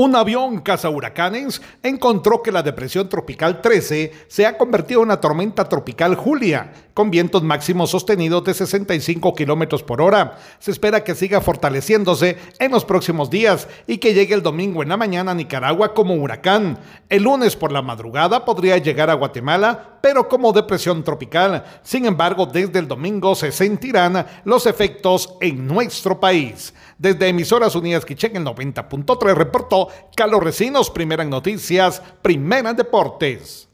Un avión huracanes encontró que la depresión tropical 13 se ha convertido en una tormenta tropical Julia, con vientos máximos sostenidos de 65 kilómetros por hora. Se espera que siga fortaleciéndose en los próximos días y que llegue el domingo en la mañana a Nicaragua como huracán. El lunes por la madrugada podría llegar a Guatemala, pero como depresión tropical. Sin embargo, desde el domingo se sentirán los efectos en nuestro país. Desde Emisoras Unidas Quichén, el 90.3 reportó Carlos Recinos, primera noticias, primera deportes.